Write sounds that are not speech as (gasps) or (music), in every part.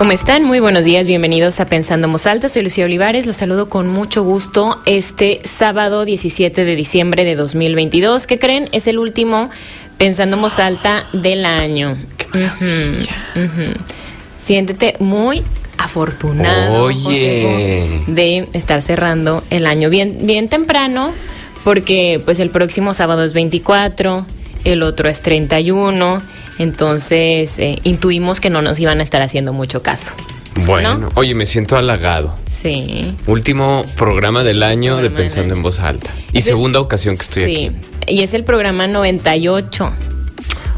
¿Cómo están? Muy buenos días, bienvenidos a Pensando Alta. Soy Lucía Olivares, los saludo con mucho gusto este sábado 17 de diciembre de 2022. ¿Qué creen? Es el último Pensando Alta del año. Ujú. Siéntete muy afortunado Oye. De estar cerrando el año bien, bien temprano, porque pues el próximo sábado es 24, el otro es 31, entonces eh, intuimos que no nos iban a estar haciendo mucho caso. Bueno, ¿No? oye, me siento halagado. Sí. Último programa del año de Programa Pensando en Voz Alta. Y Es el- segunda ocasión que estoy sí. aquí. Y es el programa 98.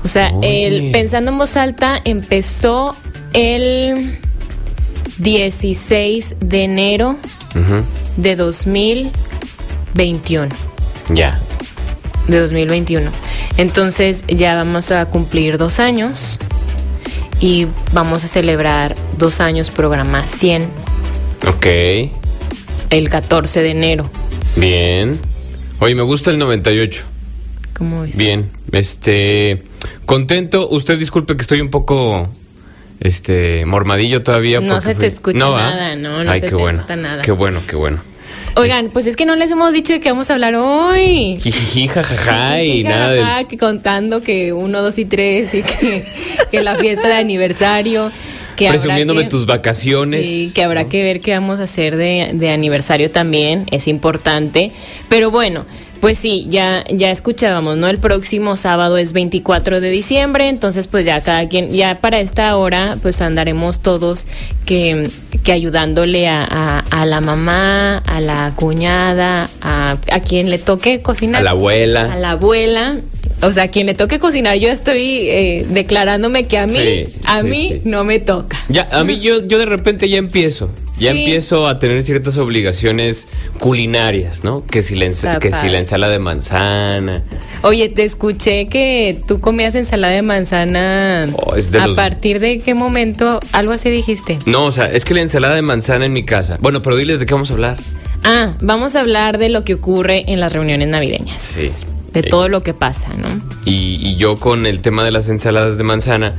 O sea, Oye. el Pensando en Voz Alta empezó el 16 de enero Ujú, de 2021. Ya. De 2021. Entonces ya vamos a cumplir dos años y vamos a celebrar dos años programa 100 Ok. el 14 de enero. Bien. Oye, me gusta el 98. ¿Cómo ves? Bien. Este. Contento. Usted disculpe que estoy un poco. Este. Mormadillo todavía. No se te escucha ¿va? nada, no, no Ay, se qué te bueno. nada. Qué bueno, qué bueno. Oigan, pues es que no les hemos dicho de qué vamos a hablar hoy. (laughs) Jijiji, jajaja y nada que contando que uno, dos y tres y que, que la fiesta de aniversario. Que Presumiéndome que- tus vacaciones. Sí, que habrá que ver qué vamos a hacer de, de aniversario también, es importante. Pero bueno, pues sí, ya, ya escuchábamos, ¿no? El próximo sábado es 24 de diciembre, entonces pues ya cada quien, ya para esta hora, pues andaremos todos que, que ayudándole a, a- a la mamá, a la cuñada, a, a quien le toque cocinar. A la abuela. A la abuela. O sea, quien le toque cocinar, yo estoy eh, declarándome que a mí, Sí, a sí, mí sí. no me toca. Ya, a mí yo, yo de repente ya empiezo. Ya empiezo a tener ciertas obligaciones culinarias, ¿no? Que si la, que si la ensalada de manzana. Oye, te escuché que tú comías ensalada de manzana. Oh, es de ¿A los- partir de qué momento? Algo así dijiste. No, o sea, es que la ensalada de manzana en mi casa. Bueno, pero diles de qué vamos a hablar. Ah, vamos a hablar de lo que ocurre en las reuniones navideñas. Sí. De todo lo que pasa, ¿no? Y, y yo con el tema de las ensaladas de manzana,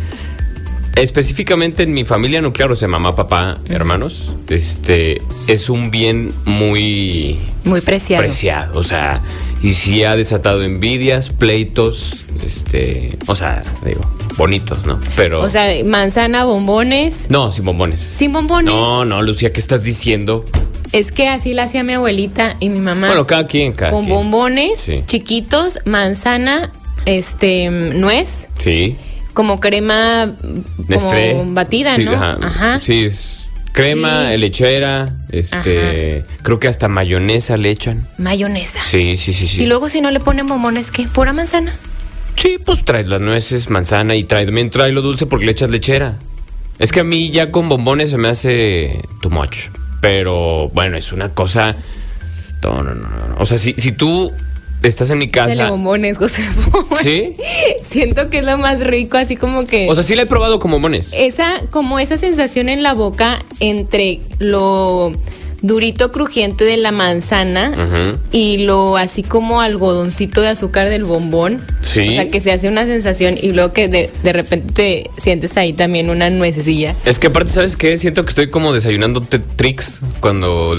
específicamente en mi familia nuclear, o sea, mamá, papá, hermanos, este, es un bien muy Muy preciado. preciado. O sea, y sí ha desatado envidias, pleitos, este, o sea, digo, bonitos, ¿no? Pero. O sea, manzana, bombones. no, sin bombones. Sin bombones. No, no, Lucía, ¿qué estás diciendo? Es que así la hacía mi abuelita y mi mamá. Bueno, cada quien, cada con quien. bombones Sí. chiquitos, manzana, este, nuez, Sí. como crema Nestlé. como batida, Sí, ¿no? Ajá. Sí, es crema, Sí. lechera, este, creo que hasta mayonesa le echan. Mayonesa. Sí, sí, sí, sí. Y luego si no le ponen bombones, ¿qué? ¿Pura manzana? Sí, pues traes las nueces, manzana y trae, también trae lo dulce porque le echas lechera. Es que a mí ya con bombones se me hace too much. Pero bueno, es una cosa. No, no, no. no. O sea, si, si tú estás en mi Échale casa. bombones, José. ¿Sí? (laughs) Siento que es lo más rico, así como que... O sea, sí la he probado con bombones. esa, como esa sensación en la boca entre lo durito crujiente de la manzana y lo así como algodoncito de azúcar del bombón. Sí. O sea, que se hace una sensación y luego que de, de repente te sientes ahí también una nuececilla. Es que aparte, ¿sabes qué? Siento que estoy como desayunando tricks cuando.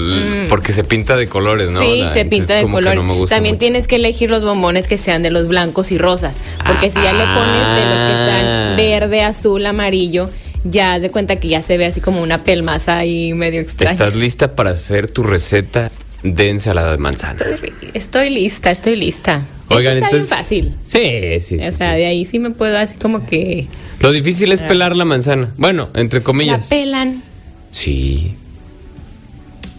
Porque se pinta de colores, ¿no? Mm. Sí, La- se pinta de como que color. no me gusta También mucho. tienes que elegir los bombones que sean de los blancos y rosas. Porque si ya le pones de los que Ah. están verde, azul, amarillo, ya haz de cuenta que ya se ve así como una pelmaza ahí medio extraña. ¿Estás lista para hacer tu receta de ensalada de manzana? Estoy, estoy lista, estoy lista. Oigan, Eso está entonces. bien fácil. Sí, sí, sí. o sea, sí. de ahí sí me puedo así como que Lo difícil es pelar la manzana. Bueno, entre la comillas. pelan. Sí.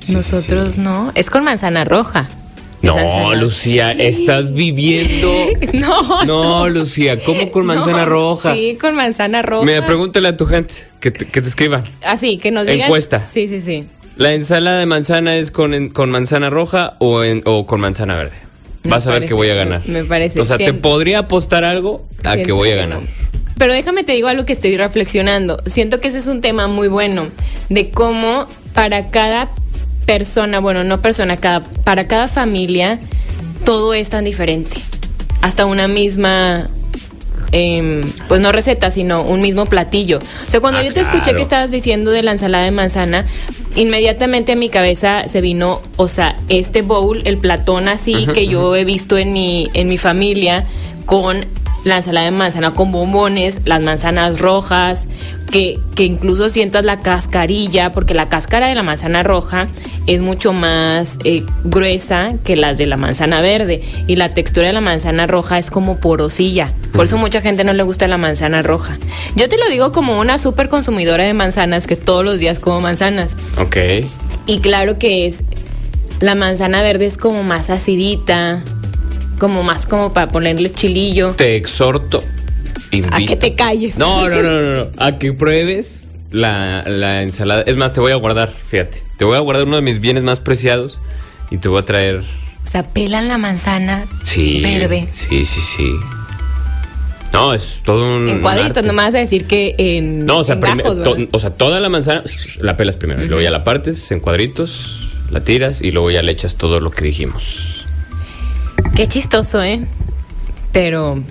Sí, sí, Nosotros sí. no. Es con manzana roja. No. Lucía, estás viviendo. (laughs) No, No, Lucía, ¿cómo con manzana no. roja? Sí, con manzana roja. Mira, pregúntale a tu gente que te, que te escriban. Así, que nos digan. Encuesta. Sí, sí, sí. ¿La ensalada de manzana es con, con manzana roja o, en- o con manzana verde? Me Vas a ver que voy a ganar. me parece. O sea, te podría apostar algo a que voy a ganar. Pero déjame te digo algo que estoy reflexionando. Siento que ese es un tema muy bueno de cómo para cada persona, bueno, no persona, cada, para cada familia, todo es tan diferente. Hasta una misma, em, pues no receta, sino un mismo platillo. O sea, cuando Ah, yo te escuché que estabas diciendo de la ensalada de manzana, inmediatamente a mi cabeza se vino, o sea, este bowl, el platón así que yo he visto en mi, en mi familia con la ensalada de manzana con bombones, las manzanas rojas, que, que incluso sientas la cascarilla, porque la cáscara de la manzana roja es mucho más eh, gruesa que las de la manzana verde y la textura de la manzana roja es como porosilla. Por eso mucha gente no le gusta la manzana roja. Yo te lo digo como una súper consumidora de manzanas que todos los días como manzanas. Ok. Y claro que es, la manzana verde es como más acidita, como más como para ponerle chilillo. Te exhorto. A que te calles. No, no, no, no, no. (laughs) A que pruebes la, la ensalada. Es más, te voy a guardar, fíjate. Te voy a guardar uno de mis bienes más preciados y te voy a traer. O sea, pelan la manzana Sí. verde. Sí, sí, sí. No, es todo un. En cuadritos, arte. no me vas a decir que en, No, o sea, en gajos, to- o sea, toda la manzana la pelas primero. Y luego ya la partes en cuadritos, la tiras y luego ya le echas todo lo que dijimos. Qué chistoso, ¿eh? Pero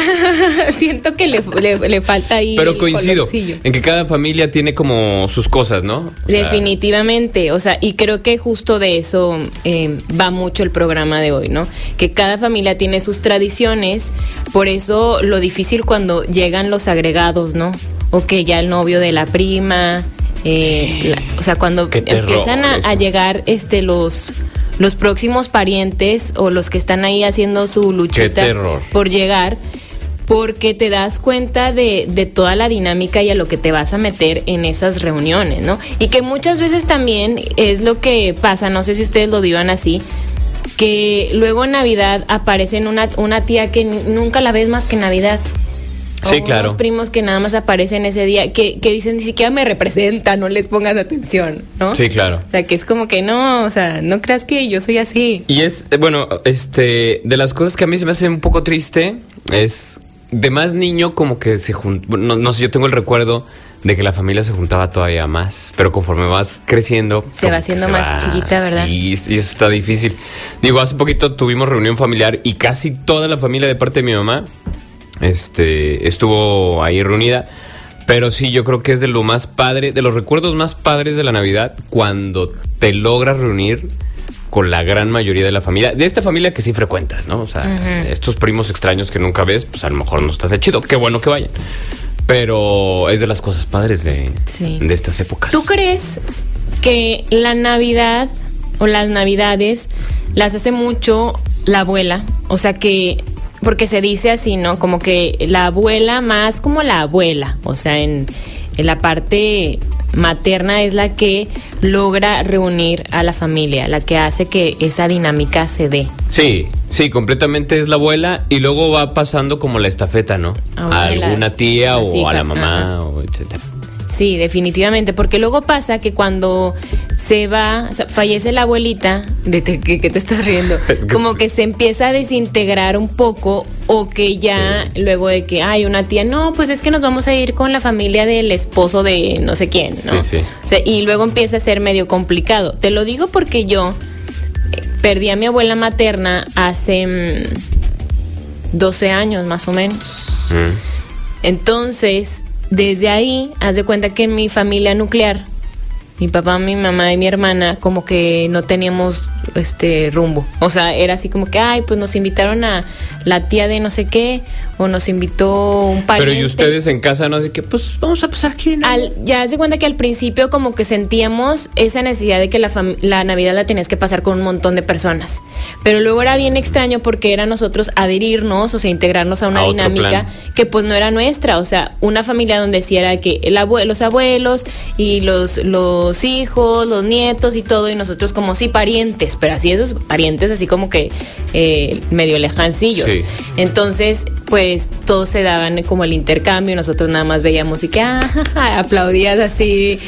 (laughs) siento que le, le- le falta ahí. Pero coincido en que cada familia tiene como sus cosas, ¿no? O sea, Definitivamente, o sea, y creo que justo de eso eh, va mucho el programa de hoy, ¿no? Que cada familia tiene sus tradiciones, por eso lo difícil cuando llegan los agregados, ¿no? O que ya el novio de la prima, eh, la- o sea, cuando empiezan a, a llegar este los los próximos parientes o los que están ahí haciendo su luchita por llegar, porque te das cuenta de, de toda la dinámica y a lo que te vas a meter en esas reuniones, ¿no? Y que muchas veces también es lo que pasa, no sé si ustedes lo vivan así, que luego en Navidad aparecen una, una tía que nunca la ves más que en Navidad. Sí, o claro. Unos primos que nada más aparecen ese día, que, que dicen ni siquiera me representan, no les pongas atención, ¿no? Sí, claro. O sea, que es como que no, o sea, no creas que yo soy así. Y es, eh, bueno, este, de las cosas que a mí se me hace un poco triste es de más niño como que se juntó, no, no sé, yo tengo el recuerdo de que la familia se juntaba todavía más, pero conforme vas creciendo... Se va haciendo más chiquita, ¿verdad? Sí, y eso está difícil. Digo, hace poquito tuvimos reunión familiar y casi toda la familia de parte de mi mamá este, estuvo ahí reunida. Pero sí, yo creo que es de lo más padre, de los recuerdos más padres de la Navidad, cuando te logras reunir con la gran mayoría de la familia, de esta familia que sí frecuentas, ¿no? O sea, estos primos extraños que nunca ves, pues a lo mejor no estás de chido, qué bueno que vayan. Pero es de las cosas padres de, Sí. de estas épocas. ¿Tú crees que la Navidad o las Navidades las hace mucho la abuela? O sea que, porque se dice así, ¿no? Como que la abuela más como la abuela, o sea, en, en la parte materna es la que logra reunir a la familia, la que hace que esa dinámica se dé. Sí, sí, completamente es la abuela y luego va pasando como la estafeta, ¿no? A alguna tía o a la mamá ajá. o etcétera. Sí, definitivamente, porque luego pasa que cuando se va, o sea, fallece la abuelita, vete, que, que te estás riendo, (laughs) como que se empieza a desintegrar un poco o que ya luego de que hay una tía, no, pues es que nos vamos a ir con la familia del esposo de no sé quién, ¿no? Sí, sí. O sea, y luego empieza a ser medio complicado. Te lo digo porque yo eh, perdí a mi abuela materna hace mm, 12 años más o menos. Mm. Entonces, desde ahí, haz de cuenta que en mi familia nuclear, mi papá, mi mamá y mi hermana, como que no teníamos este rumbo. O sea, era así como que, ay, pues nos invitaron a la tía de no sé qué, o nos invitó un pariente. Pero y ustedes en casa no sé qué, pues vamos a pasar aquí, ¿no? Al, ya se cuenta que al principio como que sentíamos esa necesidad de que la, la Navidad la tenías que pasar con un montón de personas. Pero luego era bien extraño porque era nosotros adherirnos, o sea, integrarnos a una A dinámica que pues no era nuestra. O sea, una familia donde sí era que el abue- los abuelos y los, los hijos, los nietos y todo, y nosotros como sí parientes. Pero así esos parientes así como que eh, medio lejancillos. Sí. Entonces, pues todos se daban como el intercambio, nosotros nada más veíamos y que ah, ja, ja, aplaudías así.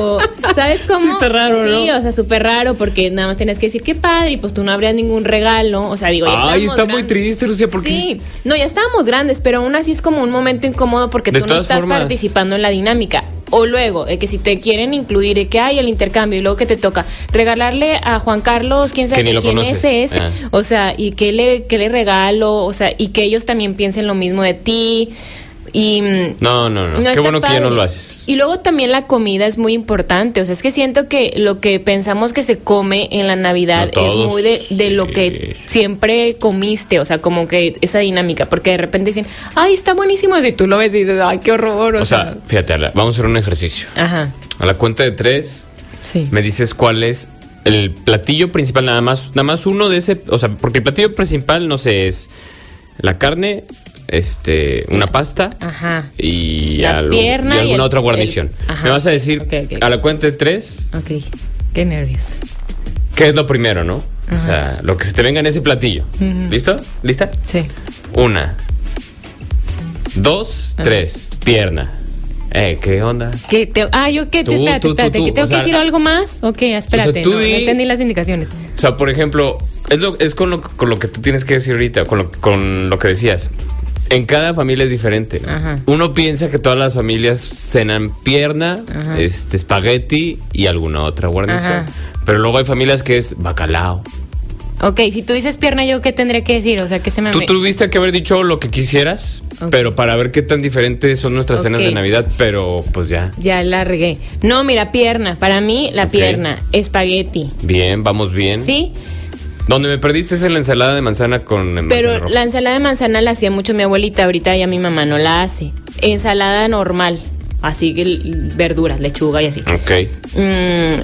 O, ¿sabes cómo? Sí, está raro, Sí, ¿no? o sea, súper raro porque nada más tenías que decir qué padre y pues tú no habrías ningún regalo. O sea, digo, ya Ay, está muy triste, Lucía, porque Sí, no, ya estábamos grandes, pero aún así es como un momento incómodo porque De tú no estás formas. participando en la dinámica. O luego, de que si te quieren incluir, de que hay el intercambio y luego que te toca regalarle a Juan Carlos, quién sabe Que quién conoces. es ese, Ah. o sea, y qué le, qué le regalo, o sea, y que ellos también piensen lo mismo de ti. Y mm, No, no, no. Qué bueno que ya no padre. lo haces. Y luego también la comida es muy importante. O sea, es que siento que lo que pensamos que se come en la Navidad No es muy de, de lo que siempre comiste. O sea, como que esa dinámica. Porque de repente dicen, ay, está buenísimo. Y tú lo ves y dices, ay, qué horror. O, O sea, fíjate, vamos a hacer un ejercicio. ajá. A la cuenta de tres, Sí. me dices cuál es el platillo principal, nada más, nada más uno de ese, o sea, porque el platillo principal, no sé, es la carne, este, una pasta Ajá. y, La algo- pierna y y alguna el- otra el- guarnición. ajá. Me vas a decir Ok, ok. a la cuenta de tres, Ok. Qué nervios. ¿qué es lo primero, no? O sea, lo que se te venga en ese platillo. ¿Listo? ¿Lista? Sí. Una, dos, tres, pierna. Eh, ¿qué onda? ¿Qué te- ah, yo qué, Tú, espérate, tú, tú, espérate, tú, ¿que tengo que sea, decir algo más? Ok, espérate, tú no, no di- entendí las indicaciones. O sea, por ejemplo, es, lo, es con, lo, con lo que tú tienes que decir ahorita, con lo, con lo que decías. En cada familia es diferente. Ajá. Uno piensa que todas las familias cenan pierna, Ajá. este espagueti y alguna otra guarnición. Ajá. Pero luego hay familias que es bacalao. Ok, si tú dices pierna, ¿yo qué tendré que decir? O sea, que se me... Tú tuviste que haber dicho lo que quisieras, pero para ver qué tan diferentes son nuestras cenas de. Navidad, pero pues ya. Ya la regué. No, mira, pierna. Para mí, la pierna. Espagueti. Bien, vamos bien. ¿Sí? Donde me perdiste es en la ensalada de manzana con manzana Pero roja. la ensalada de manzana la hacía mucho mi abuelita. Ahorita ya mi mamá no la hace. Ensalada normal. Así que verduras, lechuga y así. Ok. Mm,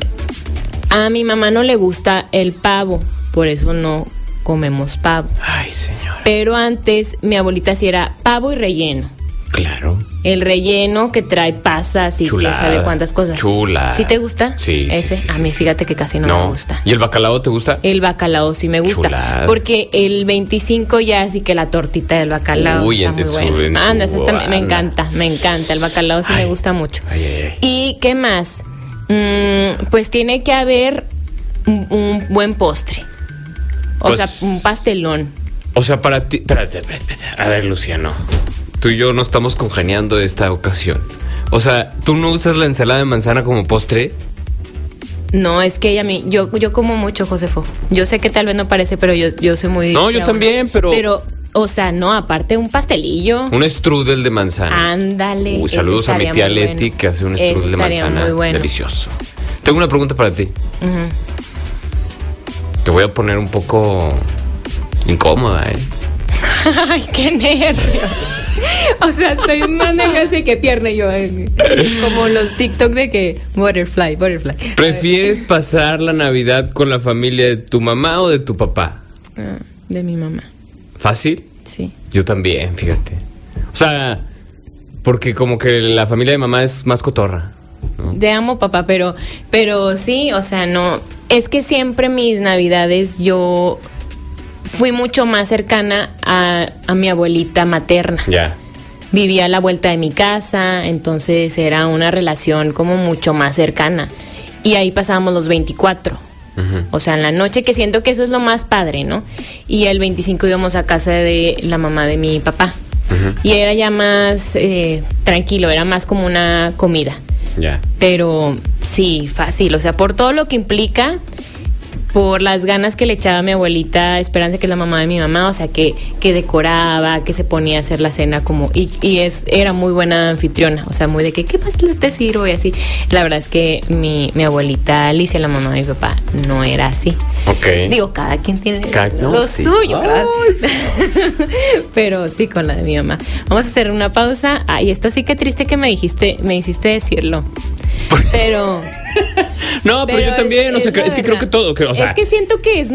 a mi mamá no le gusta el pavo. Por eso no comemos pavo. Ay, señor. Pero antes mi abuelita sí era pavo y relleno. Claro. El relleno que trae pasas y quién sabe cuántas cosas. Chula. ¿Sí te gusta? Sí, Ese, sí, a mí sí. fíjate que casi no, me gusta. ¿Y el bacalao te gusta? El bacalao sí me gusta. Chulada. Porque el 25 ya así que la tortita del bacalao Uy, está muy buena. en su Anda, esa está- me anda. encanta, me encanta. El bacalao sí me gusta mucho. Ay, ay, ay. ¿Y qué más? Mm, pues tiene que haber un, un buen postre. O Pues- sea, un pastelón. O sea, para ti. Espérate, espérate, espérate. A ver, Luciano. Tú y yo no estamos congeniando esta ocasión. O sea, ¿tú no usas la ensalada de manzana como postre? No, es que ella a mí, yo, yo como mucho, Josefo. Yo sé que tal vez no parece, pero yo, yo soy muy. No, yo también, pero- Pero, o sea, no, aparte un pastelillo. Un strudel de manzana. Ándale. Uy, saludos a mi tía Leti bueno. que hace un strudel de manzana muy bueno. delicioso. Tengo una pregunta para ti. Te voy a poner un poco incómoda, ¿eh? (laughs) Ay, qué nervios. (laughs) O sea, estoy mandando así que pierde yo. eh, Como los TikTok de que butterfly, butterfly. ¿Prefieres pasar la Navidad con la familia de tu mamá o de tu papá? Ah, de mi mamá, ¿Fácil? sí. Yo también, fíjate. O sea, porque como que la familia de mamá es más cotorra. ¿no? Te amo, papá, pero, pero sí, o sea, no. Es que siempre mis navidades yo fui mucho más cercana a, a mi abuelita materna. Ya. Vivía a la vuelta de mi casa, entonces era una relación como mucho más cercana. Y ahí pasábamos los 24. Ujú. O sea, en la noche que siento que eso es lo más padre, ¿no? Y el 25 íbamos a casa de la mamá de mi papá. Y era ya más eh, tranquilo, era más como una comida. Ya. Pero sí, fácil. O sea, por todo lo que implica, por las ganas que le echaba a mi abuelita Esperanza, que es la mamá de mi mamá, o sea, que, que decoraba, que se ponía a hacer la cena como... Y, y es, era muy buena anfitriona, o sea, muy de que, ¿qué pastel te sirvo? Y así. La verdad es que mi, mi abuelita Alicia, la mamá de mi papá, no era así. Ok. Digo, cada quien tiene Cada- no, lo sí. suyo, ¿verdad? (laughs) Pero sí con la de mi mamá. Vamos a hacer una pausa. Ay, esto sí que triste que me dijiste, me hiciste decirlo. Pero, (laughs) no, pero, pero yo también, es- o sea, es que- la es que creo que todo, que, o sea, es que siento que es,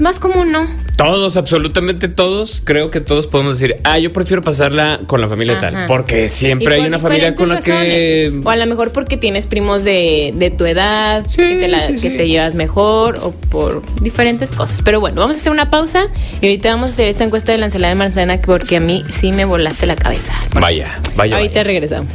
más común, ¿no? todos, absolutamente todos, creo que todos podemos decir, ah, yo prefiero pasarla con la familia Ajá. tal, porque siempre hay una familia con la que... O a lo mejor porque tienes primos de, de tu edad, Sí, que, te, la- sí, que sí. te llevas mejor, o por diferentes cosas. Pero bueno, vamos a hacer una pausa y ahorita vamos a hacer esta encuesta de la ensalada de manzana porque a mí sí me volaste la cabeza. Vaya, esto. vaya, Ahorita vaya. regresamos.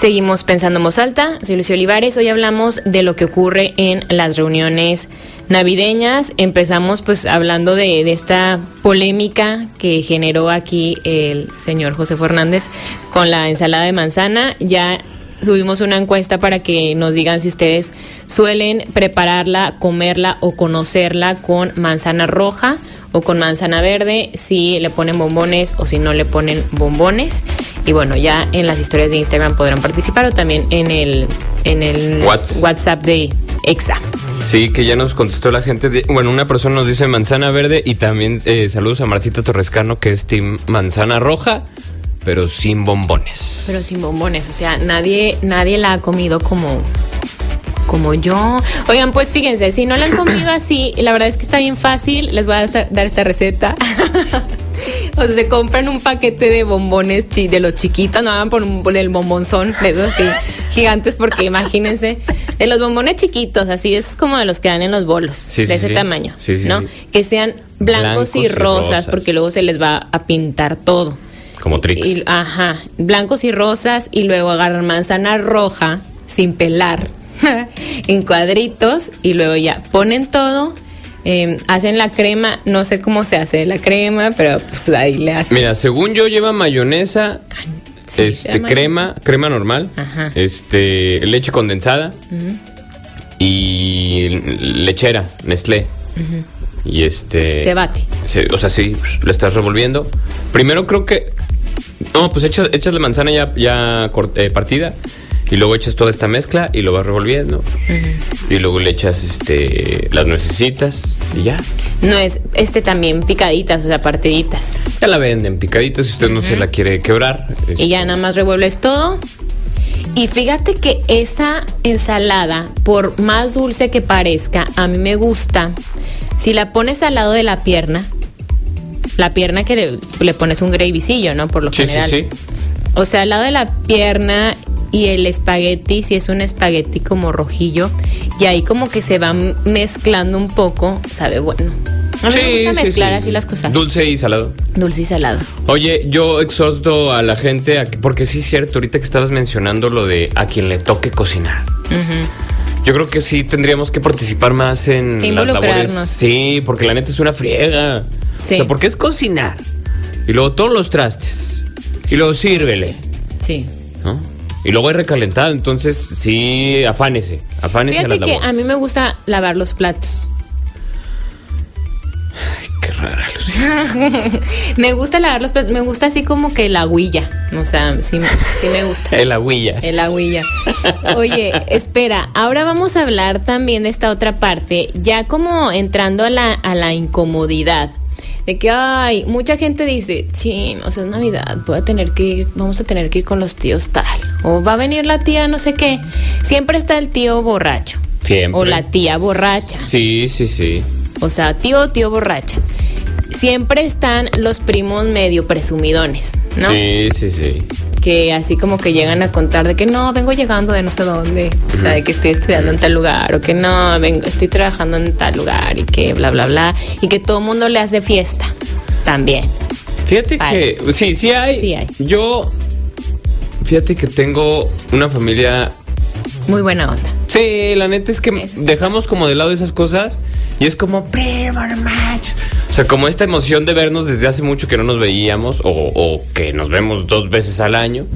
Seguimos pensando en voz alta. Soy Lucio Olivares. Hoy hablamos de lo que ocurre en las reuniones navideñas. Empezamos pues hablando de, de esta polémica que generó aquí el señor José Fernández con la ensalada de manzana. Ya subimos una encuesta para que nos digan si ustedes suelen prepararla, comerla o conocerla con manzana roja o con manzana verde, si le ponen bombones o si no le ponen bombones. Y bueno, ya en las historias de Instagram podrán participar o también en el, en el Whats. WhatsApp de Exa. Sí, que ya nos contestó la gente. de- bueno, una persona nos dice manzana verde y también eh, saludos a Martita Torrescano, que es team manzana roja, pero sin bombones. Pero sin bombones, o sea, nadie, nadie la ha comido como, como yo. Oigan, pues fíjense, si no la han comido (clears throat) así, la verdad es que está bien fácil. Les voy a dar esta receta. (laughs) o sea, se compran un paquete de bombones chi- de los chiquitos, no hagan por un del bombonzón, de esos así gigantes, porque imagínense, de los bombones chiquitos, así, esos como de los que dan en los bolos, Sí, de sí, ese sí. tamaño, Sí, sí, ¿no? Que sean blancos, Blancos y rosas. porque luego se les va a pintar todo. Como tricks. Y- ajá, blancos y rosas y luego agarran manzana roja sin pelar (laughs) en cuadritos y luego ya ponen todo, eh, hacen la crema, no sé cómo se hace la crema, pero pues ahí le hacen. Mira, según yo lleva mayonesa, Sí, este crema, crema normal, Ajá. este leche condensada y lechera, Nestlé. Y este Se bate. se- o sea, sí, pues, lo estás revolviendo. Primero creo que no, pues echas, echas la manzana ya ya eh, partida y luego echas toda esta mezcla y lo vas revolviendo. Y luego le echas este las nuecesitas y ya. No es este también picaditas, o sea, partiditas. Ya la venden picadita si usted no se la quiere quebrar. Y ya este, nada más revuelves todo. Y fíjate que esa ensalada, por más dulce que parezca, a mí me gusta. Si la pones al lado de la pierna, la pierna que le, le pones un gravycillo, ¿no? Por lo Sí, sí, general. sí. O sea, al lado de la pierna y el espagueti, si es un espagueti como rojillo, y ahí como que se va mezclando un poco, sabe bueno. A mí me gusta mezclar sí. así las cosas. Dulce y salado. Dulce y salado. Oye, yo exhorto a la gente, a que- porque sí es cierto, ahorita que estabas mencionando lo de a quien le toque cocinar. Ujú. Yo creo que sí tendríamos que participar más en las labores. Sí, porque la neta es una friega. Sí. O sea, porque es cocinar. Y luego todos los trastes. Y luego sírvele. Sí. ¿no? Y luego hay recalentado. Entonces, sí, afánese. Afánese a Fíjate las que a mí me gusta lavar los platos. Qué rara, Lucía. (laughs) Me gusta lavar los platos, me gusta así como que la huilla. O sea, sí, sí me gusta. El agüilla. El agüilla. Oye, espera, ahora vamos a hablar también de esta otra parte, ya como entrando a la, a la incomodidad. De que, ay, mucha gente dice, chin, o sea, es Navidad, voy a tener que ir, vamos a tener que ir con los tíos tal. O va a venir la tía no sé qué. Siempre está el tío borracho. Siempre. O la tía borracha. Sí, sí, sí. O sea, tío tío borracha. Siempre están los primos medio presumidones, ¿no? Sí, sí, sí. Que así como que llegan a contar de que no, vengo llegando de no sé dónde, o sea, de que estoy estudiando en tal lugar, o que no, vengo, estoy trabajando en tal lugar, y que bla, bla, bla, y que todo el mundo le hace fiesta también. Fíjate que sí, sí hay. Sí hay. Yo, fíjate que tengo una familia. Muy buena onda. Sí, la neta es que dejamos como de lado esas cosas y es como primo, no manches". O sea, como esta emoción de vernos desde hace mucho que no nos veíamos o, o que nos vemos dos veces al año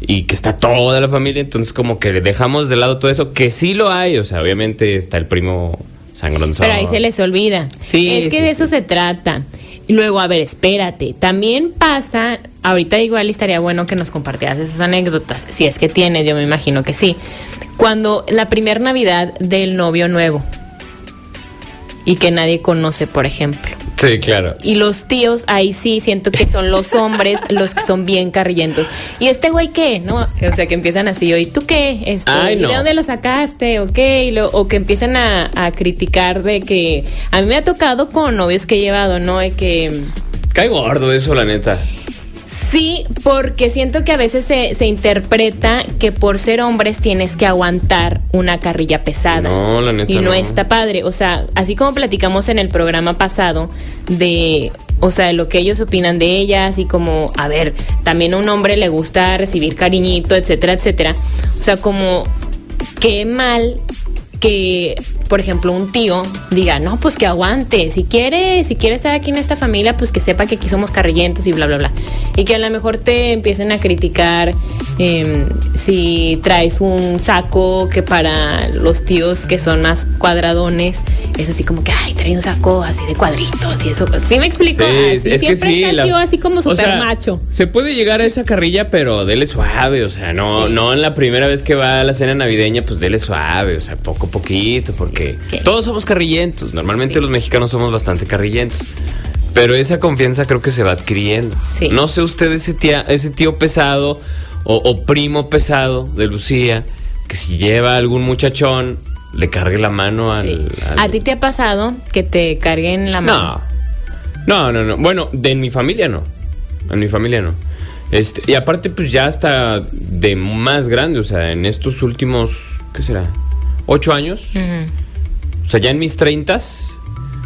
y que está toda la familia, entonces como que dejamos de lado todo eso, que sí lo hay, o sea, obviamente está el primo sangronzón. Pero ahí se les olvida. Sí, es que sí, de eso sí. se trata. Y luego, a ver, espérate. También pasa, ahorita igual estaría bueno que nos compartieras esas anécdotas. Si es que tienes, yo me imagino que sí. Cuando la primera Navidad del novio nuevo y que nadie conoce, por ejemplo. Sí, claro. Y los tíos, ahí sí siento que son los hombres (laughs) los que son bien carrillentos. ¿Y este güey qué? ¿No? O sea, que empiezan así, ¿y tú qué? Esto, Ay, ¿y no. ¿De dónde lo sacaste? ¿O qué? Y lo- o que empiezan a, a criticar de que... A mí me ha tocado con novios que he llevado, ¿no? De que... Cae gordo eso, la neta. Sí, porque siento que a veces se, se interpreta que por ser hombres tienes que aguantar una carrilla pesada. No, la neta Y no, no. está padre. O sea, así como platicamos en el programa pasado de, o sea, de lo que ellos opinan de ellas y como, a ver, también a un hombre le gusta recibir cariñito, etcétera, etcétera. O sea, como, qué mal que, por ejemplo, un tío diga, no, pues que aguante, si quiere, si quiere estar aquí en esta familia, pues que sepa que aquí somos carrillentos y bla, bla, bla. Y que a lo mejor te empiecen a criticar eh, si traes un saco que para los tíos que son más cuadradones, es así como que, ay, trae un saco así de cuadritos y eso. ¿Sí me explico? así, es que siempre sí, está el tío así como o sea, macho. Se puede llegar a esa carrilla, pero dele suave, o sea, no, Sí. no en la primera vez que va a la cena navideña, pues dele suave, o sea, poco a poquito, porque ¿qué? todos somos carrillentos. Normalmente Sí. los mexicanos somos bastante carrillentos. Pero esa confianza creo que se va adquiriendo. Sí. No sé usted ese, tía, ese tío pesado o, o primo pesado de Lucía, que si lleva algún muchachón, le cargue la mano al... Sí. al- ¿A ti te ha pasado que te carguen la mano? no. No, no, no. Bueno, de mi familia no. En mi familia no. Este, y aparte, pues ya hasta de más grande, o sea, en estos últimos, ¿qué será? ¿Ocho años? Ujú. O sea, ya en mis treintas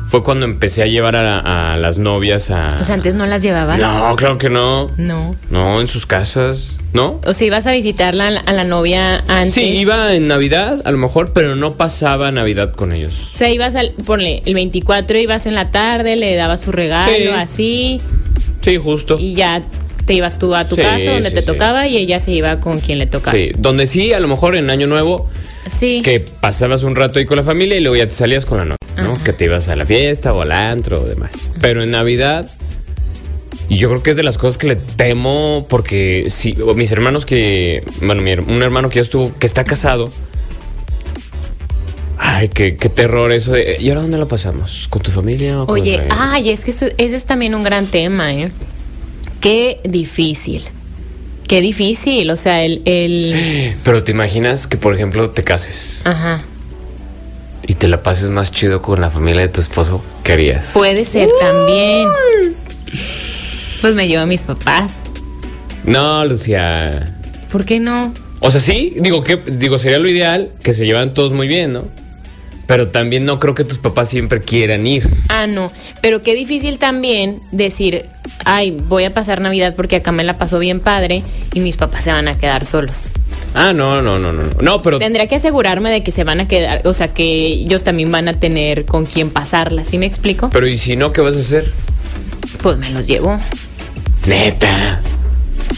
fue cuando empecé a llevar a, a las novias a... O sea, antes no las llevabas. No, claro que no. No. No, en sus casas, ¿no? O sea, ibas a visitarla a la, novia antes. Sí, iba en Navidad, a lo mejor, pero no pasaba Navidad con ellos. O sea, ibas al, ponle, el 24 ibas en la tarde, le dabas su regalo, Sí. así, Sí, justo. y ya te ibas tú a tu Sí, casa donde sí, te tocaba y ella se iba con quien le tocaba. Sí, donde sí, a lo mejor en Año Nuevo, Sí. que pasabas un rato ahí con la familia y luego ya te salías con la novia, ¿no? Ajá. Que te ibas a la fiesta o al antro o demás. Pero en Navidad, y yo creo que es de las cosas que le temo porque si mis hermanos que, bueno, mi un hermano que ya estuvo, que está casado, ay, qué, qué terror eso de, ¿y ahora dónde lo pasamos? ¿Con tu familia o con Oye, ay, es que eso- ese es también un gran tema, ¿eh? Qué difícil. Qué difícil, o sea, el... el (gasps) Pero te imaginas que, por ejemplo, te cases ajá. y te la pases más chido con la familia de tu esposo, ¿qué harías? Puede ser también. Pues me llevo a mis papás. No, Lucía. ¿Por qué no? O sea, sí, digo que digo sería lo ideal que se llevan todos muy bien, ¿no? Pero también no creo que tus papás siempre quieran ir. Ah, no. Pero qué difícil también decir, ay, voy a pasar Navidad porque acá me la pasó bien padre y mis papás se van a quedar solos. Ah, no, no, no, no, no. Pero Tendría que asegurarme de que se van a quedar, o sea, que ellos también van a tener con quién pasarla, ¿sí me explico? pero ¿y si no qué vas a hacer? Pues me los llevo. Neta.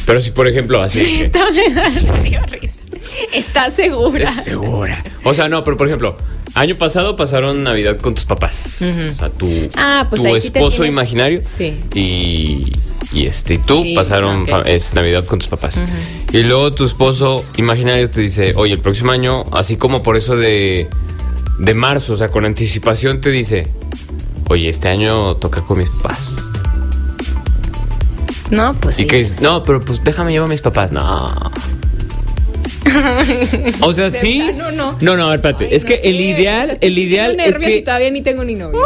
Pero si por ejemplo así que- (laughs) (laughs) ¿Estás segura? segura. O sea, no, pero por ejemplo, año pasado pasaron Navidad con tus papás. Ujú. O sea, tu, Ah, pues tu sí esposo imaginario. Sí. Y, y este, tú Sí, pasaron es Navidad con tus papás. Y luego tu esposo imaginario te dice, oye, el próximo año, así como por eso de, de marzo, o sea, con anticipación te dice, oye, este año toca con mis papás. No, pues Y sí. que no, pero pues déjame llevar a mis papás. No. O sea, sí. plano, no. No, no, a ver, espérate. Ay, es no que sé, el ideal, el ideal es nervios y que. todavía ni tengo ni novio.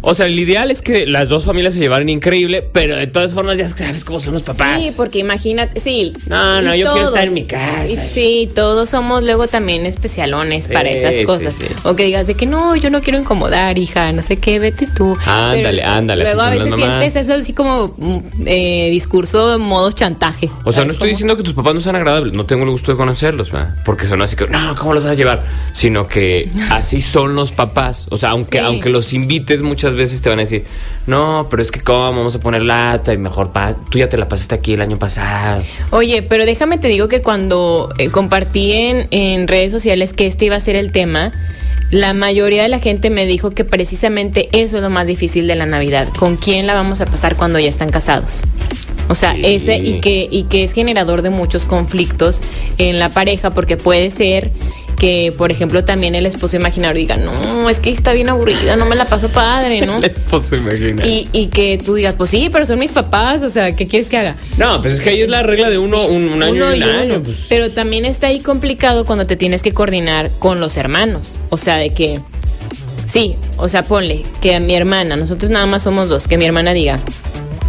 O sea, el ideal es que las dos familias se llevaran increíble, pero de todas formas ya sabes cómo son los papás. Sí, porque imagínate, sí. No, no, yo quiero estar en mi casa. Sí, todos somos luego también especialones para Sí, esas sí, cosas. sí. O que digas de que no, yo no quiero incomodar, hija, no sé qué, vete tú. Ándale, Pero ándale, Luego a veces sientes eso así como mm, eh, discurso en modo chantaje. O sea, no ¿sabes estoy cómo? diciendo que tus papás no sean agradables, no tengo el gusto de conocerlos, ¿verdad? porque son así que, no, ¿cómo los vas a llevar? Sino que así son los papás. O sea, aunque, Sí. aunque los invites, muchas veces te van a decir, no, pero es que cómo vamos a poner lata y mejor pa- tú ya te la pasaste aquí el año pasado. Oye, pero déjame te digo que cuando eh, compartí en, en redes sociales que este iba a ser el tema, la mayoría de la gente me dijo que precisamente eso es lo más difícil de la Navidad. ¿Con quién la vamos a pasar cuando ya están casados? O sea, Sí. ese y que, y que es generador de muchos conflictos en la pareja porque puede ser que, por ejemplo, también el esposo imaginario diga, no, es que está bien aburrida, no me la paso padre, ¿no? (laughs) El esposo imaginario. Y, y que tú digas, pues sí, pero son mis papás, o sea, ¿qué quieres que haga? No, pues es que ahí es la regla de uno, un, un año Uno y un año. pues. Pero también está ahí complicado cuando te tienes que coordinar con los hermanos. O sea, de que, sí, o sea, ponle que a mi hermana, nosotros nada más somos dos, que mi hermana diga,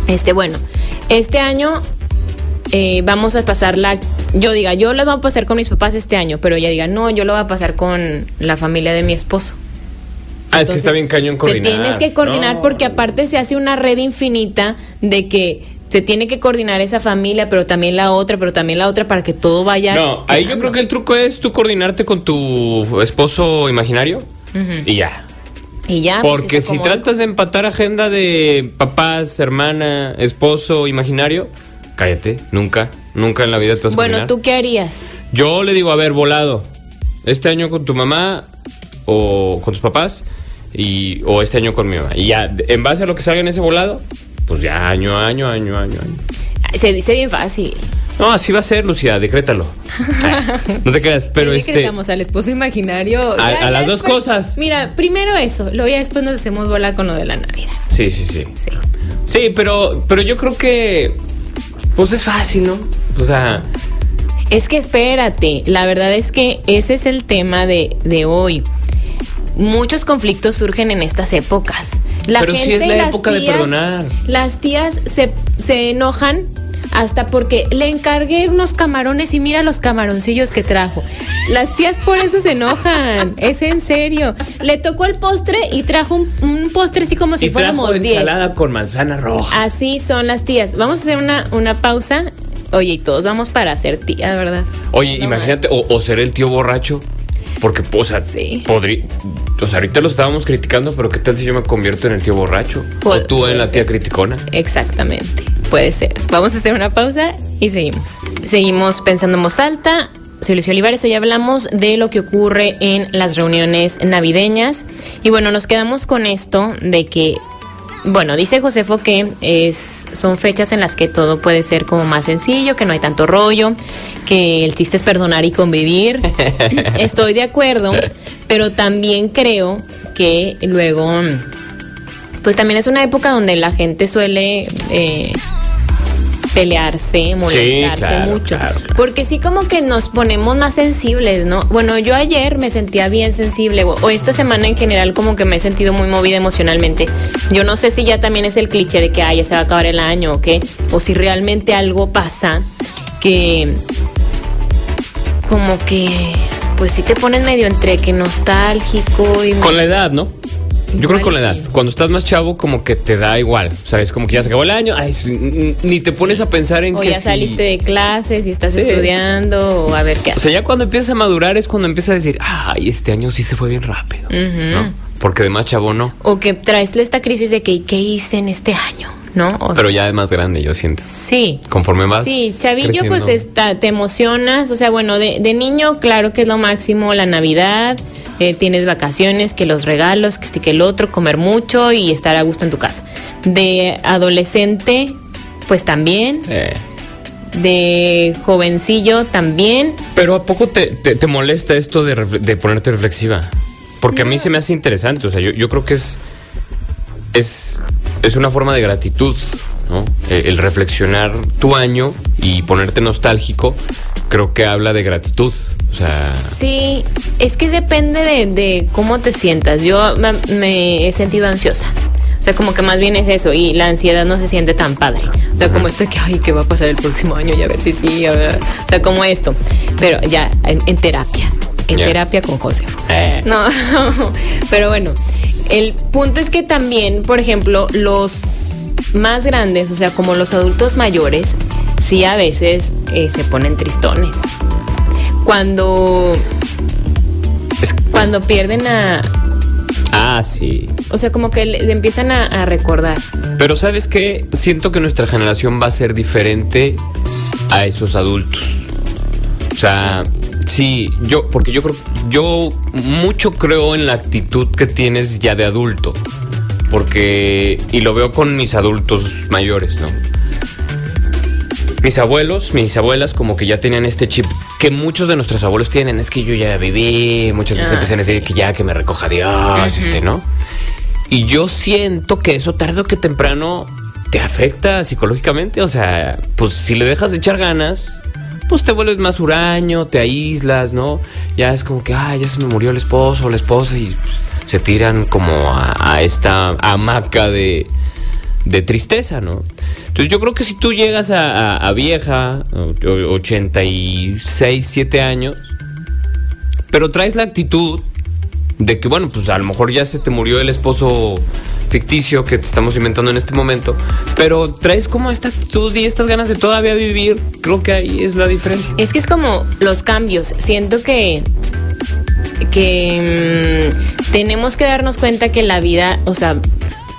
este, bueno, este año eh, vamos a pasarla, yo diga, yo la voy a pasar con mis papás este año, pero ella diga, no, yo lo voy a pasar con la familia de mi esposo. Ah, es que Entonces, está bien cañón coordinar. Te tienes que coordinar No. porque aparte se hace una red infinita de que se tiene que coordinar esa familia, pero también la otra, pero también la otra para que todo vaya. No, ahí yo creo que el truco es tú coordinarte con tu esposo imaginario y ya. Y ya. pues, Porque si tratas de empatar agenda de papás, hermana, esposo imaginario, cállate, nunca, nunca en la vida te vas a Bueno. ¿tú qué harías? Yo le digo, a ver, volado, este año con tu mamá o con tus papás y o este año con mi mamá. Y ya, en base a lo que salga en ese volado, pues ya año año, año año, año. Se dice bien fácil. No, así va a ser, Lucía, decrétalo. (laughs) Ay, no te creas, pero ¿Qué este... decretamos al esposo imaginario? A- a las dos cosas. Mira, primero eso, luego ya después nos hacemos bola con lo de la Navidad. Sí, sí, sí. Sí. Sí, pero, pero yo creo que... Pues es fácil, ¿no? O sea... Es que espérate, la verdad es que ese es el tema de, de hoy. Muchos conflictos surgen en estas épocas. La Pero sí gente es y la las época de tías- perdonar. Las tías se, se enojan hasta porque le encargué unos camarones y mira los camaroncillos que trajo. Las tías por eso se enojan, es en serio. Le tocó el postre y trajo un, un postre así como si y trajo fuéramos 10. ensalada con manzana roja. Así son las tías. Vamos a hacer una, una pausa. Oye, y todos vamos para ser tía, ¿verdad? Oye, No, imagínate, o, o ser el tío borracho. Porque, o sea, Sí. podría... O sea, ahorita lo estábamos criticando, pero ¿qué tal si yo me convierto en el tío borracho? O tú en la tía criticona. Exactamente, puede ser. Vamos a hacer una pausa y seguimos. Seguimos pensando en voz alta. Soy Lucio Olivares, hoy hablamos de lo que ocurre en las reuniones navideñas. Y bueno, nos quedamos con esto de que, bueno, dice Josefo que es, son fechas en las que todo puede ser como más sencillo, que no hay tanto rollo, que el chiste es perdonar y convivir. (laughs) Estoy de acuerdo, pero también creo que luego pues también es una época donde la gente suele eh, pelearse, molestarse claro, mucho. claro, claro. Porque sí como que nos ponemos más sensibles, ¿no? Bueno, yo ayer me sentía bien sensible, o, o esta semana en general como que me he sentido muy movida emocionalmente. Yo no sé si ya también es el cliché de que ah, ya se va a acabar el año o qué, o si realmente algo pasa que como que pues sí te pones medio entre que nostálgico y Con la edad, ¿no? Yo creo que con la edad. Cuando estás más chavo, como que te da igual. ¿Sabes? Como que ya se acabó el año. Ay, ni te pones a pensar en O que ya si- saliste de clases y estás Sí. estudiando o a ver qué O sea, ya cuando empiezas a madurar es cuando empiezas a decir, ay, este año sí se fue bien rápido. ¿no? Porque de más chavo no. O que traes esta crisis de que ¿qué hice en este año? ¿No? O Pero ya de más grande, yo siento. Sí. Conforme más. Sí, chavillo, pues está, te emocionas. O sea, bueno, de, de niño, claro que es lo máximo la Navidad. eh, tienes vacaciones, que los regalos, que este que el otro, comer mucho y estar a gusto en tu casa. De adolescente, pues también. Eh, De jovencillo también. Pero ¿a poco te, te- te molesta esto de, de ponerte reflexiva? Porque a mí se me hace interesante. O sea, yo, yo creo que es, es, es una forma de gratitud, ¿no? Eh, El, reflexionar tu año y ponerte nostálgico, creo que habla de gratitud. O sea, Sí, es que depende de, de cómo te sientas. Yo me, me he sentido ansiosa. O sea, como que más bien es eso. Y la ansiedad no se siente tan padre. O sea, como esto que, ay, ¿qué va a pasar el próximo año? Y a ver si sí. a ver. O sea, como esto. Pero ya, en, en terapia. En terapia con Josefo. Eh. No, (laughs) pero bueno. El punto es que también, por ejemplo, los más grandes, o sea, como los adultos mayores, sí a veces eh, se ponen tristones. Cuando es- cuando pierden a. ah, sí. O sea, como que le, le empiezan a, a recordar. Pero ¿sabes qué? Siento que nuestra generación va a ser diferente a esos adultos. O sea, sí, yo, porque yo creo, yo mucho creo en la actitud que tienes ya de adulto. Porque, y lo veo con mis adultos mayores, ¿no? mis abuelos, mis abuelas, como que ya tenían este chip que muchos de nuestros abuelos tienen. Es que yo ya viví, muchas veces Ah, empiezan a decir que ya que me recoja Dios, este, ¿no? Y yo siento que eso tarde o que temprano te afecta psicológicamente. O sea, pues si le dejas de echar ganas, pues te vuelves más huraño, te aíslas, ¿no? Ya es como que, ah, ya se me murió el esposo o la esposa y se tiran como a, esta hamaca de, de tristeza, ¿no? Entonces yo creo que si tú llegas a, a- a vieja, o- o- 86, 7 años, pero traes la actitud de que, bueno, pues a lo mejor ya se te murió el esposo ficticio que te estamos inventando en este momento, pero traes como esta actitud y estas ganas de todavía vivir, creo que ahí es la diferencia. Es que es como los cambios. Siento que que mm, tenemos que darnos cuenta que la vida, o sea,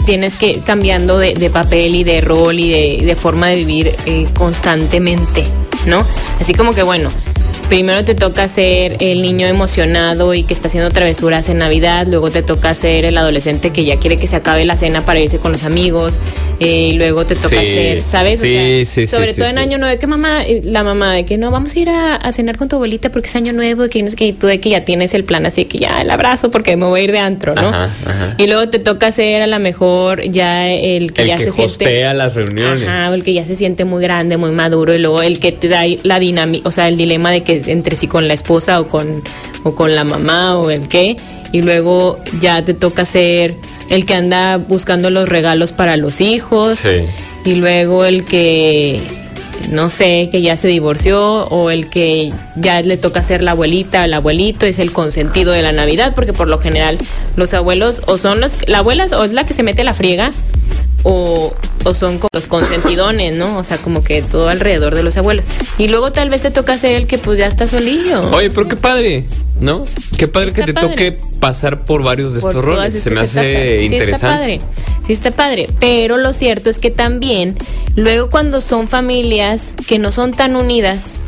tienes que ir cambiando de, papel y de rol y de, de forma de vivir eh, constantemente, ¿no? Así como que bueno. Primero te toca ser el niño emocionado y que está haciendo travesuras en Navidad, luego te toca ser el adolescente que ya quiere que se acabe la cena para irse con los amigos, eh, y luego te toca Sí, ser, ¿sabes? O sí, sea, sí, sobre todo en año de que mamá, la mamá de que no, vamos a ir a, a cenar con tu abuelita porque es año nuevo y que no sé qué, y tú de que ya tienes el plan así de que ya el abrazo porque me voy a ir de antro, ¿no? Ajá, ajá. Y luego te toca ser a lo mejor ya el que el ya que se siente. hostea las reuniones. Ajá, o el que ya se siente muy grande, muy maduro, y luego el que te da la dinámica, o sea, el dilema de que entre sí con la esposa o con, o con la mamá o el qué, y luego ya te toca ser el que anda buscando los regalos para los hijos, Sí. y luego el que no sé, que ya se divorció o el que ya le toca ser la abuelita o el abuelito es el consentido de la Navidad, porque por lo general los abuelos o son los la abuela o es la que se mete la friega o, o son como los consentidones, ¿no? O sea, como que todo alrededor de los abuelos. Y luego tal vez te toca ser el que pues ya está solillo. Oye, pero qué padre, ¿no? Qué padre Está que te padre. toque pasar por varios de por estos roles. Se me hace etapas. Sí interesante. está padre, sí está padre, pero lo cierto es que también luego cuando son familias que no son tan unidas,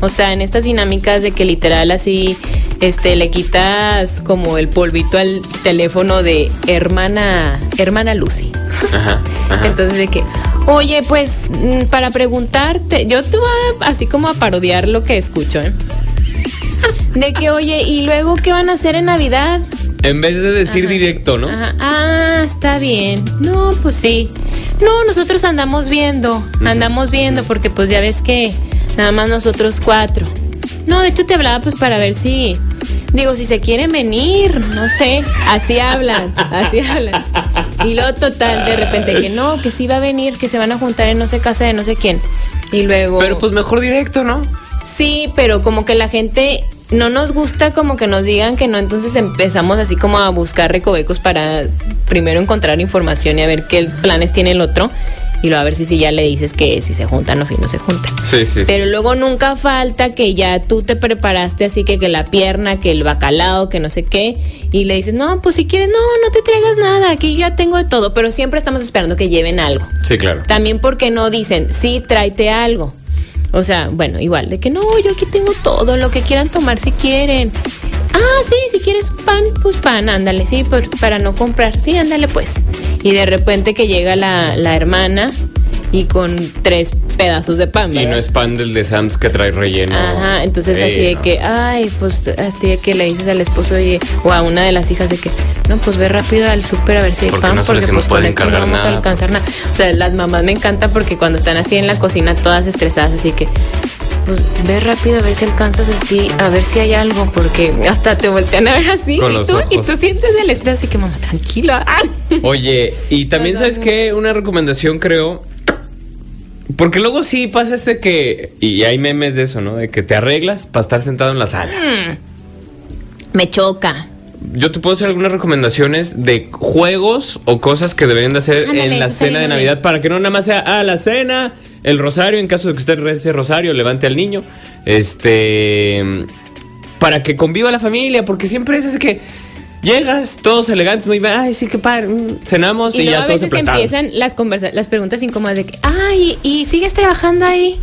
O sea, en estas dinámicas de que literal así este le quitas como el polvito al teléfono de hermana hermana Lucy. Ajá, ajá. Entonces de que, "Oye, pues mm, para preguntarte, yo te voy a, así como a parodiar lo que escucho, ¿eh? De que, "Oye, ¿y luego qué van a hacer en Navidad?" en vez de decir Ajá. directo, ¿no? Ajá. Ah, está bien. No, pues sí. No, nosotros andamos viendo, andamos viendo porque pues ya ves que nada más nosotros cuatro. No, de hecho te hablaba pues para ver si, digo, si se quieren venir, no sé, así hablan, (laughs) así hablan. Y luego total, de repente que no, que sí va a venir, que se van a juntar en no sé casa de no sé quién. Y luego... Pero pues mejor directo, ¿no? Sí, pero como que la gente no nos gusta como que nos digan que no, entonces empezamos así como a buscar recovecos para primero encontrar información y a ver qué planes tiene el otro y luego a ver si, si ya le dices que si se juntan o si no se juntan. Sí, sí. Pero luego nunca falta que ya tú te preparaste así que, que la pierna, que el bacalao, que no sé qué, y le dices, no, pues si quieres, no, no te traigas nada, aquí yo ya tengo de todo, pero siempre estamos esperando que lleven algo. Sí, claro. También porque no dicen, sí, tráete algo. O sea, bueno, igual, de que no, yo aquí tengo todo, lo que quieran tomar si quieren. Ah, sí, si quieres pan, pues pan, ándale, sí, por- para no comprar, sí, ándale pues. Y de repente que llega la, la hermana y con tres pedazos de pan. Y no es pan del de Sam's que trae relleno. Ajá, entonces así de no. que, ay, pues así de que le dices al esposo o a una de las hijas de que, no, pues ve rápido al súper a ver si hay pan, no porque pues con esto no vamos a alcanzar nada. O sea, las mamás me encantan porque cuando están así en la cocina todas estresadas, así que, pues ve rápido a ver si alcanzas así, a ver si hay algo, porque hasta te voltean a ver así Con y tú, y tú sientes el estrés, así que mamá, tranquila. (laughs) Oye, y también sabes que una recomendación creo. Porque luego sí pasa este que. Y hay memes de eso, ¿no? De que te arreglas para estar sentado en la sala. me choca. Yo te puedo hacer algunas recomendaciones de juegos o cosas que deberían de hacer Ándale, en la cena de Navidad bien. para que no nada más sea, ah, la cena, el rosario, en caso de que usted rece rosario, levante al niño. Este. Para que conviva la familia, porque siempre es así que llegas todos elegantes, muy bien, ay, sí, qué padre, mm, cenamos y, Y, ya a veces empiezan las conversa las preguntas incómodas de que, ay, ¿y sigues trabajando ahí?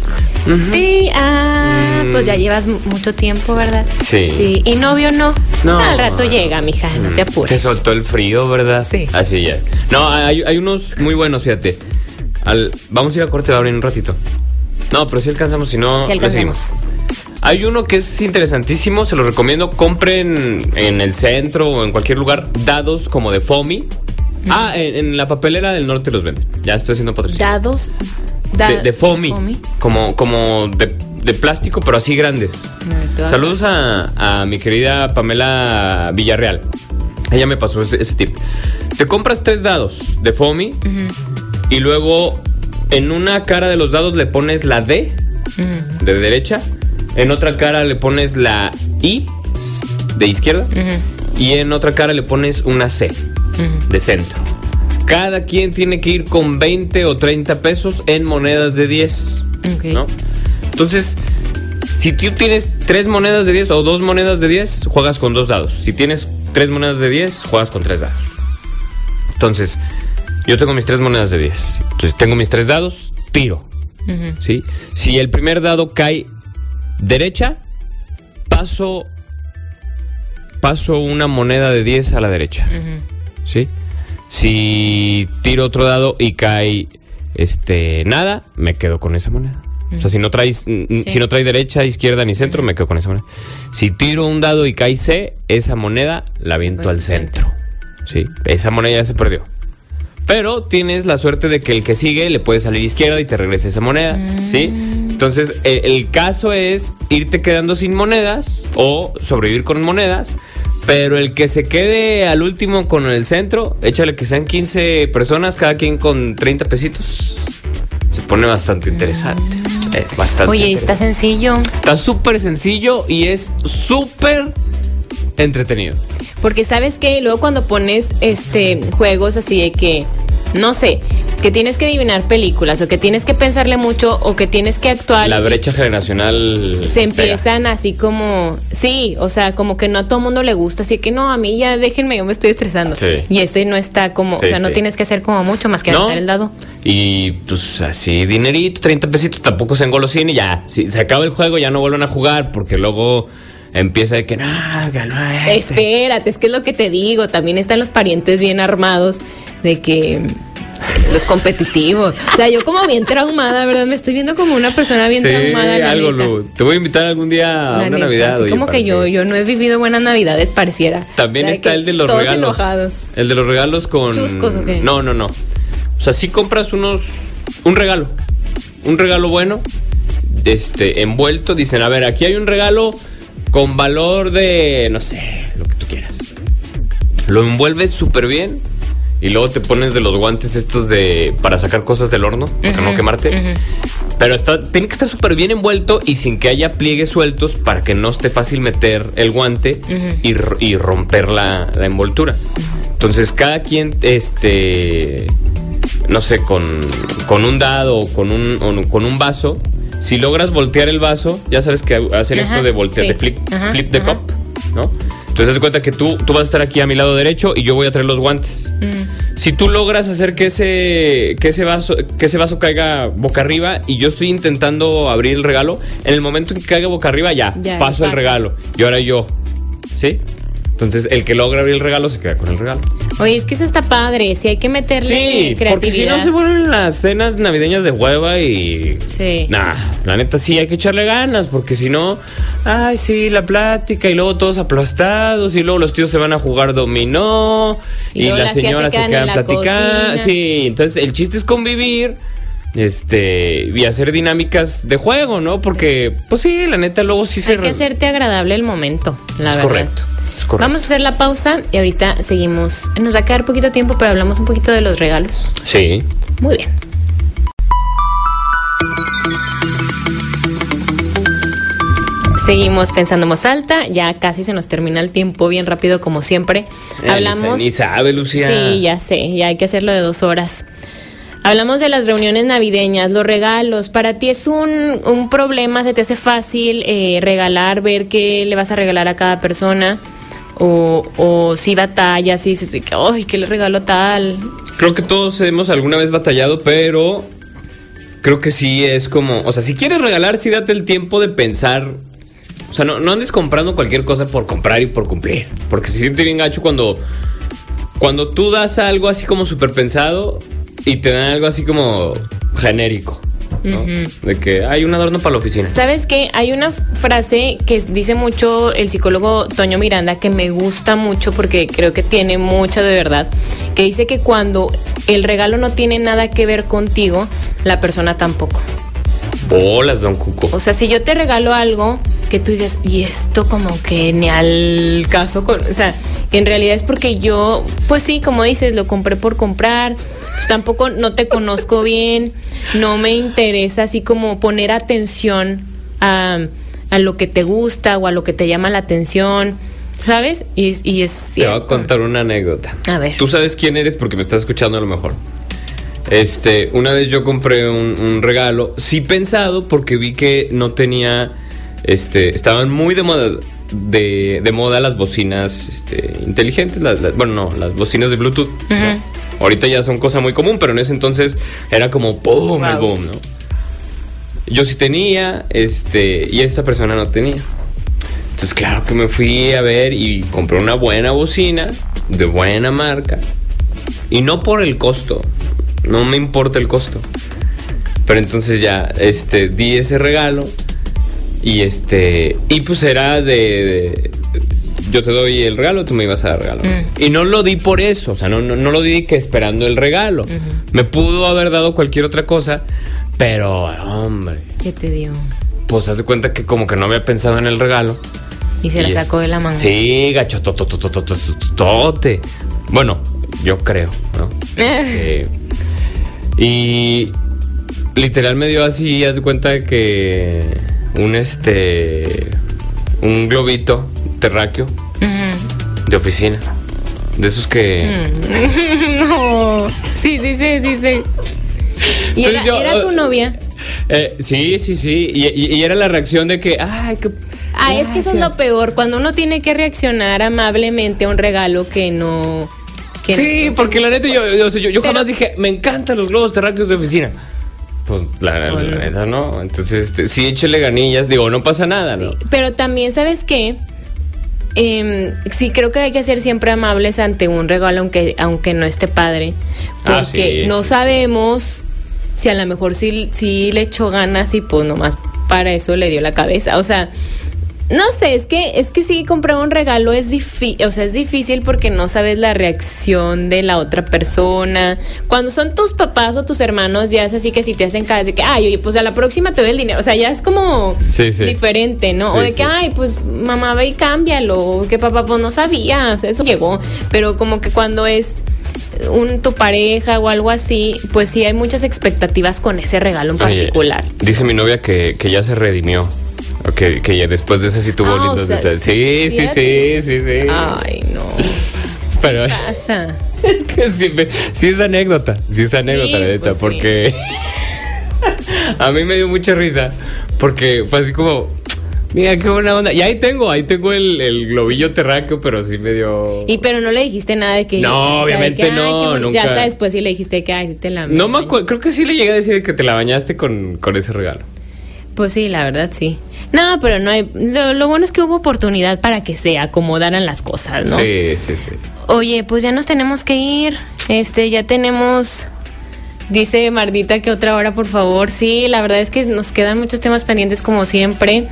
Sí, ah, Mm. pues ya llevas mu- mucho tiempo, ¿verdad? Sí. Sí, y novio no. No. Al rato llega, mija, no te Se apures. soltó el frío, ¿verdad? Sí. Así ya. No, hay, hay unos muy buenos, fíjate. Al- vamos a ir a corte de en un ratito. No, pero si alcanzamos, si no, Sí le alcanzamos. seguimos. Hay uno que es interesantísimo, se lo recomiendo. Compren en el centro o en cualquier lugar dados como de Fomi. Ah, en, en la papelera del norte los venden. Ya estoy haciendo patrocinio. Dados. da- de, de Fomi. Como, como de, de plástico, pero así grandes. Saludos a, a mi querida Pamela Villarreal. Ella me pasó ese, ese tip. Te compras tres dados de Fomi y luego en una cara de los dados le pones la D de derecha, en otra cara le pones la I de izquierda ujú, y en otra cara le pones una C ujú. de centro. Cada quien tiene que ir con 20 o 30 pesos en monedas de 10. Ok. ¿no? Entonces, si tú tienes tres monedas de 10 o dos monedas de 10, juegas con dos dados. Si tienes tres monedas de 10, juegas con tres dados. Entonces, yo tengo mis tres monedas de 10. Entonces, tengo mis tres dados, tiro. Ujú. ¿sí? Si el primer dado cae derecha, paso paso una moneda de 10 a la derecha. ¿sí? Si tiro otro dado y cae este nada, me quedo con esa moneda. O sea, si no traes Sí. si no trae derecha, izquierda ni centro, me quedo con esa moneda. Si tiro un dado y cae C, esa moneda la aviento Va al al centro. ¿Sí? Esa moneda ya se perdió. Pero tienes la suerte de que el que sigue le puede salir izquierda y te regresa esa moneda, ¿sí? Entonces, el, el caso es irte quedando sin monedas o sobrevivir con monedas, pero el que se quede al último con el centro, échale que sean 15 personas, cada quien con 30 pesitos. Se pone bastante interesante. eh, bastante Oye, está sencillo. Está súper sencillo y es súper entretenido. Porque sabes que luego cuando pones este juegos así de que, no sé, que tienes que adivinar películas o que tienes que pensarle mucho o que tienes que actuar. La brecha generacional. Se pega. empiezan así como, sí, o sea, como que no a todo mundo le gusta, así que no, a mí ya déjenme, yo me estoy estresando. Sí. Y ese no está como, Sí, o sea, no tienes que hacer como mucho más que No. aventar el dado. Y pues así, dinerito, 30 pesitos, tampoco se engolosina y ya. Si se acaba el juego, ya no vuelven a jugar porque luego empieza de que no, este". Espérate, es que es lo que te digo, también están los parientes bien armados de que los competitivos. O sea, yo como bien traumada, ¿verdad? Me estoy viendo como una persona bien Sí, traumada. la algo. Lu. Te voy a invitar algún día a La una neta, Navidad. Así oye, como que yo, yo no he vivido buenas navidades, pareciera. También O sea, está el de los todos regalos. enojados. El de los regalos con. ¿Chuscos o qué? No, no, no. O sea, si compras unos. Un regalo. Un regalo bueno. Este, envuelto. Dicen, a ver, aquí hay un regalo con valor de. No sé, lo que tú quieras. Lo envuelves súper bien. Y luego te pones de los guantes estos de. para sacar cosas del horno. Para no quemarte. Pero está, tiene que estar súper bien envuelto y sin que haya pliegues sueltos para que no esté fácil meter el guante y, romper la, la envoltura. Entonces, cada quien, este, no sé, con, con un dado o con un, o con un vaso, si logras voltear el vaso, ya sabes que hacen Ajá, esto de voltear, sí. de flip, Ajá, flip the ajá. cup, ¿no? Entonces, haz cuenta que tú, tú vas a estar aquí a mi lado derecho y yo voy a traer los guantes. Mm. Si tú logras hacer que ese, que ese vaso, que ese vaso caiga boca arriba y yo estoy intentando abrir el regalo, en el momento en que caiga boca arriba ya, Ya, paso el regalo. Y ahora yo. ¿Sí? Entonces el que logra abrir el regalo se queda con el regalo. Oye, es que eso está padre, si hay que meterle Sí, creatividad. porque si no se vuelven las cenas navideñas de hueva y Sí. Nah, la neta sí hay que echarle ganas, porque si no, ay, sí, la plática y luego todos aplastados y luego los tíos se van a jugar dominó Y las se señoras se quedan platicando. Sí, entonces el chiste es convivir. Este, y hacer dinámicas de juego, ¿no? Porque, pues sí, la neta, luego sí se. Hay que hacerte agradable el momento, la Es verdad. correcto, correcto. Vamos a hacer la pausa y ahorita seguimos. Nos va a quedar poquito tiempo, pero hablamos un poquito de los regalos. Sí. Muy bien. Seguimos pensando en voz alta, ya casi se nos termina el tiempo bien rápido como siempre. Eh, Hablamos... Ni sabe, Lucía. Sí, ya sé, ya hay que hacerlo de dos horas. Hablamos de las reuniones navideñas, los regalos. ¿Para ti es un, un problema? ¿Se te hace fácil eh, regalar, ver qué le vas a regalar a cada persona? ¿O, o si batallas y dices, ay, ¿qué le regalo tal? Creo que todos hemos alguna vez batallado, pero creo que sí es como, o sea, si quieres regalar, sí date el tiempo de pensar. O sea, no, no andes comprando cualquier cosa por comprar y por cumplir. Porque se siente bien gacho cuando, cuando tú das algo así como súper pensado y te dan algo así como genérico. ¿No? De que hay un adorno para la oficina. ¿Sabes qué? Hay una frase que dice mucho el psicólogo Toño Miranda que me gusta mucho porque creo que tiene mucha de verdad, que dice que cuando el regalo no tiene nada que ver contigo, la persona tampoco. Bolas, don Cuco. O sea, si yo te regalo algo que tú digas, y esto como que ni al caso con, o sea, en realidad es porque yo, pues sí, como dices, lo compré por comprar, pues tampoco no te conozco bien, no me interesa así como poner atención a, a lo que te gusta o a lo que te llama la atención. ¿Sabes? Y, y es Te voy a contar una anécdota. A ver. Tú sabes quién eres porque me estás escuchando a lo mejor. Este, una vez yo compré un, un regalo, sí pensado porque vi que no tenía, este, estaban muy de moda, de, de moda las bocinas, este, inteligentes, las- las- bueno, no, las bocinas de Bluetooth. ¿no? Ahorita ya son cosa muy común, pero en ese entonces era como ¡pum! el Wow. boom, ¿no? Yo sí tenía, este, y esta persona no tenía. Entonces, claro que me fui a ver y compré una buena bocina, de buena marca. Y no por el costo, no me importa el costo. Pero entonces ya, este, di ese regalo. Y este, y pues era de- yo te doy el regalo, tú me ibas a dar regalo. Mm. Y no lo di por eso, o sea, no, no, no lo di que esperando el regalo. Me pudo haber dado cualquier otra cosa, pero, hombre, ¿Qué te dio? pues haz de cuenta que como que no había pensado en el regalo. Y se la Y es- sacó de la manga. Sí, gacho, to- to- to- to- to- to- to- tote. Bueno, yo creo, ¿no? (laughs) Eh, y literal me dio así, haz de cuenta que un este un globito terráqueo de oficina. De esos que (laughs) no. Sí, sí, sí, sí, sí. ¿Y era, Entonces yo, era tu eh, novia? eh, sí, sí, sí. Y, y- y era la reacción de que, ay, qué. Ah, es que eso es lo gracias". peor, cuando uno tiene que reaccionar amablemente a un regalo que no... Que Sí, porque la neta yo, yo, yo- yo jamás dije, me encantan los globos terráqueos de oficina. Pues la, neta no. Entonces, este, sí, échele ganillas. Digo, no pasa nada, Sí, ¿no? Pero también, ¿sabes qué? Em, sí, creo que hay que ser siempre amables ante un regalo, aunque, aunque no esté padre. Ah, Porque sí, no sí. sabemos si a lo mejor sí, sí le echó ganas y pues nomás para eso le dio la cabeza. O sea, no sé, es que, es que sí comprar un regalo es difícil, o sea, es difícil porque no sabes la reacción de la otra persona. Cuando son tus papás o tus hermanos, ya es así que si te hacen caras de que, ay, oye, pues a la próxima te doy el dinero. O sea, ya es como Sí, sí. diferente, ¿no? o de que, ay, pues mamá ve y cámbialo, o que papá pues no sabía, o sea, eso llegó. Pero como que cuando es un, tu pareja o algo así, pues sí hay muchas expectativas con ese regalo en Oye, particular. dice mi novia que, que ya se redimió. Que, que ya después de ese sí tuvo Ah, o lindos sea, detalles. sí, Sí, sí, sí, sí. Ay, no. Pero Sí pasa. (laughs) es que sí, sí es anécdota. Sí es Sí, anécdota, la neta. pues sí. porque (laughs) a mí me dio mucha risa. Porque fue así como. Mira, qué buena onda. Y ahí tengo, ahí tengo el, el globillo terráqueo, pero sí me dio. Y pero no le dijiste nada de que. No, obviamente que, no, qué nunca. Ya hasta después sí le dijiste que, ay, te la. No me acuerdo, creo que sí le llegué a decir que te la bañaste con, con ese regalo. Pues sí, la verdad sí. No, pero no hay. Lo, lo bueno es que hubo oportunidad para que se acomodaran las cosas, ¿no? Sí, sí, sí. Oye, pues ya nos tenemos que ir. Este, ya tenemos. Dice Mardita que otra hora, por favor. Sí, la verdad es que nos quedan muchos temas pendientes como siempre.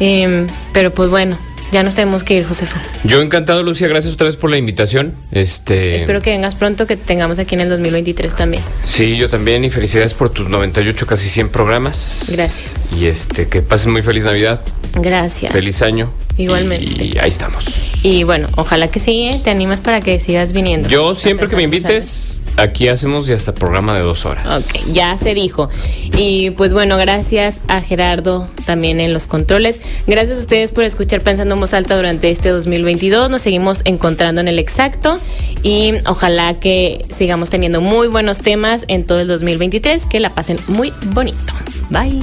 Em, pero pues bueno, ya nos tenemos que ir, Josefo. Yo encantado, Lucia, gracias otra vez por la invitación. Este. Espero que vengas pronto, que te tengamos aquí en el 2023 también. Sí, yo también y felicidades por tus 98, casi 100 programas. Gracias. Y este, que pasen muy feliz Navidad, Gracias. feliz año. Igualmente. Y, ahí estamos. Y bueno, ojalá que sí, ¿eh? te animas para que sigas viniendo. Yo siempre que me invites, aquí hacemos ya hasta programa de dos horas. Ok, ya se dijo. Y pues bueno, gracias a Gerardo también en los controles. Gracias a ustedes por escuchar Pensando en Voz Alta durante este 2022. Nos seguimos encontrando en el exacto y ojalá que sigamos teniendo muy buenos temas en todo el 2023. Que la pasen muy bonito. Bye.